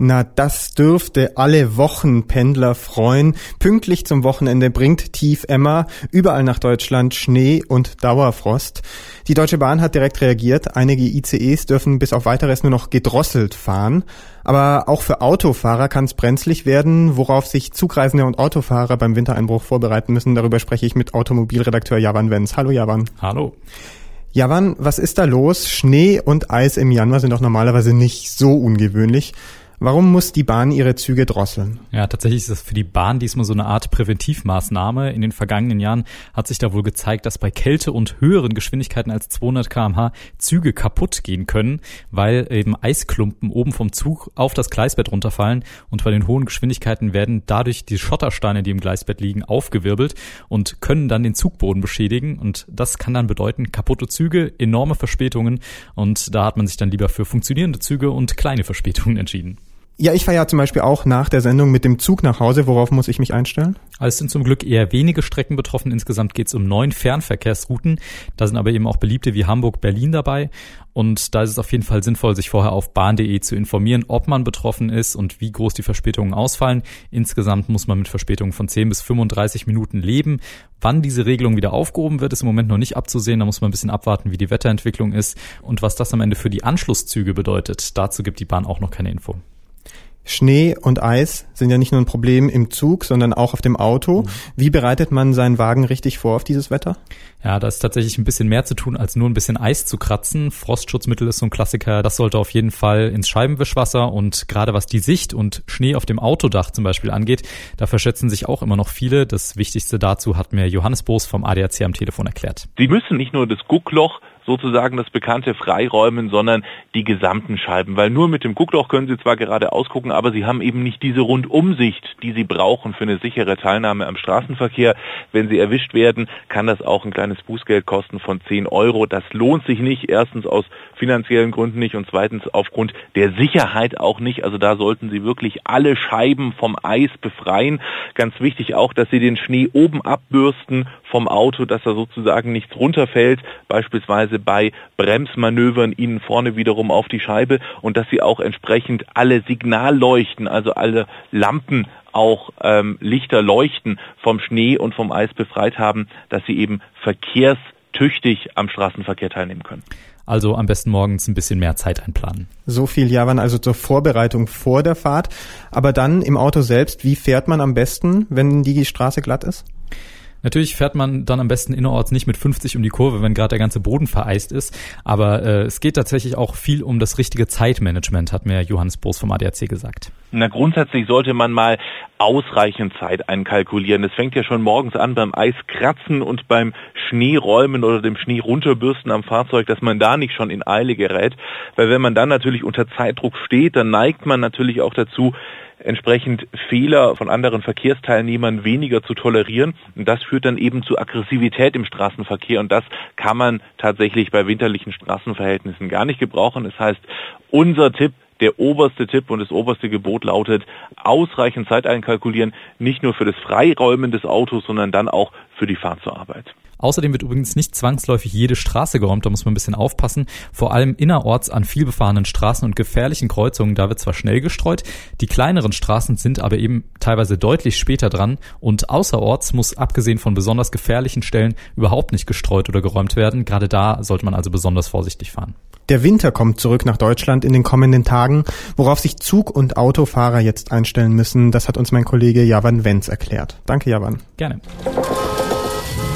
Na, das dürfte alle Wochenpendler freuen. Pünktlich zum Wochenende bringt Tief Emma überall nach Deutschland Schnee und Dauerfrost. Die Deutsche Bahn hat direkt reagiert. Einige ICEs dürfen bis auf weiteres nur noch gedrosselt fahren. Aber auch für Autofahrer kann es brenzlig werden, worauf sich Zugreisende und Autofahrer beim Wintereinbruch vorbereiten müssen. Darüber spreche ich mit Automobilredakteur Javan Wenz. Hallo Javan. Hallo. Javan, was ist da los? Schnee und Eis im Januar sind doch normalerweise nicht so ungewöhnlich. Warum muss die Bahn ihre Züge drosseln? Ja, tatsächlich ist das für die Bahn diesmal so eine Art Präventivmaßnahme. In den vergangenen Jahren hat sich da wohl gezeigt, dass bei Kälte und höheren Geschwindigkeiten als 200 kmh Züge kaputt gehen können, weil eben Eisklumpen oben vom Zug auf das Gleisbett runterfallen und bei den hohen Geschwindigkeiten werden dadurch die Schottersteine, die im Gleisbett liegen, aufgewirbelt und können dann den Zugboden beschädigen und das kann dann bedeuten kaputte Züge, enorme Verspätungen und da hat man sich dann lieber für funktionierende Züge und kleine Verspätungen entschieden. Ja, ich fahre ja zum Beispiel auch nach der Sendung mit dem Zug nach Hause. Worauf muss ich mich einstellen? Also es sind zum Glück eher wenige Strecken betroffen. Insgesamt geht es um neun Fernverkehrsrouten. Da sind aber eben auch beliebte wie Hamburg, Berlin dabei. Und da ist es auf jeden Fall sinnvoll, sich vorher auf bahn.de zu informieren, ob man betroffen ist und wie groß die Verspätungen ausfallen. Insgesamt muss man mit Verspätungen von 10 bis 35 Minuten leben. Wann diese Regelung wieder aufgehoben wird, ist im Moment noch nicht abzusehen. Da muss man ein bisschen abwarten, wie die Wetterentwicklung ist und was das am Ende für die Anschlusszüge bedeutet. Dazu gibt die Bahn auch noch keine Info. Schnee und Eis sind ja nicht nur ein Problem im Zug, sondern auch auf dem Auto. Mhm. Wie bereitet man seinen Wagen richtig vor auf dieses Wetter? Ja, da ist tatsächlich ein bisschen mehr zu tun, als nur ein bisschen Eis zu kratzen. Frostschutzmittel ist so ein Klassiker. Das sollte auf jeden Fall ins Scheibenwischwasser und gerade was die Sicht und Schnee auf dem Autodach zum Beispiel angeht, da verschätzen sich auch immer noch viele. Das Wichtigste dazu hat mir Johannes Boos vom ADAC am Telefon erklärt. Sie müssen nicht nur das Guckloch sozusagen das bekannte Freiräumen, sondern die gesamten Scheiben. Weil nur mit dem Guckloch können Sie zwar gerade ausgucken, aber Sie haben eben nicht diese Rundumsicht, die Sie brauchen für eine sichere Teilnahme am Straßenverkehr. Wenn Sie erwischt werden, kann das auch ein kleines Bußgeld kosten von 10 Euro. Das lohnt sich nicht. Erstens aus finanziellen Gründen nicht und zweitens aufgrund der Sicherheit auch nicht. Also da sollten Sie wirklich alle Scheiben vom Eis befreien. Ganz wichtig auch, dass Sie den Schnee oben abbürsten vom Auto, dass da sozusagen nichts runterfällt, beispielsweise bei Bremsmanövern Ihnen vorne wiederum auf die Scheibe und dass Sie auch entsprechend alle Signalleuchten, also alle Lampen auch ähm, Lichter leuchten vom Schnee und vom Eis befreit haben, dass sie eben verkehrstüchtig am Straßenverkehr teilnehmen können. Also am besten morgens ein bisschen mehr Zeit einplanen. So viel Javan also zur Vorbereitung vor der Fahrt. Aber dann im Auto selbst, wie fährt man am besten, wenn die Straße glatt ist? Natürlich fährt man dann am besten innerorts nicht mit 50 um die Kurve, wenn gerade der ganze Boden vereist ist. Aber äh, es geht tatsächlich auch viel um das richtige Zeitmanagement, hat mir Johannes Boos vom ADAC gesagt. Na, grundsätzlich sollte man mal ausreichend Zeit einkalkulieren. Das fängt ja schon morgens an beim Eiskratzen und beim Schneeräumen oder dem Schnee runterbürsten am Fahrzeug, dass man da nicht schon in Eile gerät. Weil wenn man dann natürlich unter Zeitdruck steht, dann neigt man natürlich auch dazu, entsprechend Fehler von anderen Verkehrsteilnehmern weniger zu tolerieren. Und das führt dann eben zu Aggressivität im Straßenverkehr. Und das kann man tatsächlich bei winterlichen Straßenverhältnissen gar nicht gebrauchen. Das heißt, unser Tipp, der oberste Tipp und das oberste Gebot lautet, ausreichend Zeit einkalkulieren, nicht nur für das Freiräumen des Autos, sondern dann auch für die Fahrt zur Arbeit. Außerdem wird übrigens nicht zwangsläufig jede Straße geräumt, da muss man ein bisschen aufpassen. Vor allem innerorts an vielbefahrenen Straßen und gefährlichen Kreuzungen, da wird zwar schnell gestreut, die kleineren Straßen sind aber eben teilweise deutlich später dran und außerorts muss abgesehen von besonders gefährlichen Stellen überhaupt nicht gestreut oder geräumt werden. Gerade da sollte man also besonders vorsichtig fahren. Der Winter kommt zurück nach Deutschland in den kommenden Tagen, worauf sich Zug- und Autofahrer jetzt einstellen müssen. Das hat uns mein Kollege Javan Wenz erklärt. Danke, Javan. Gerne.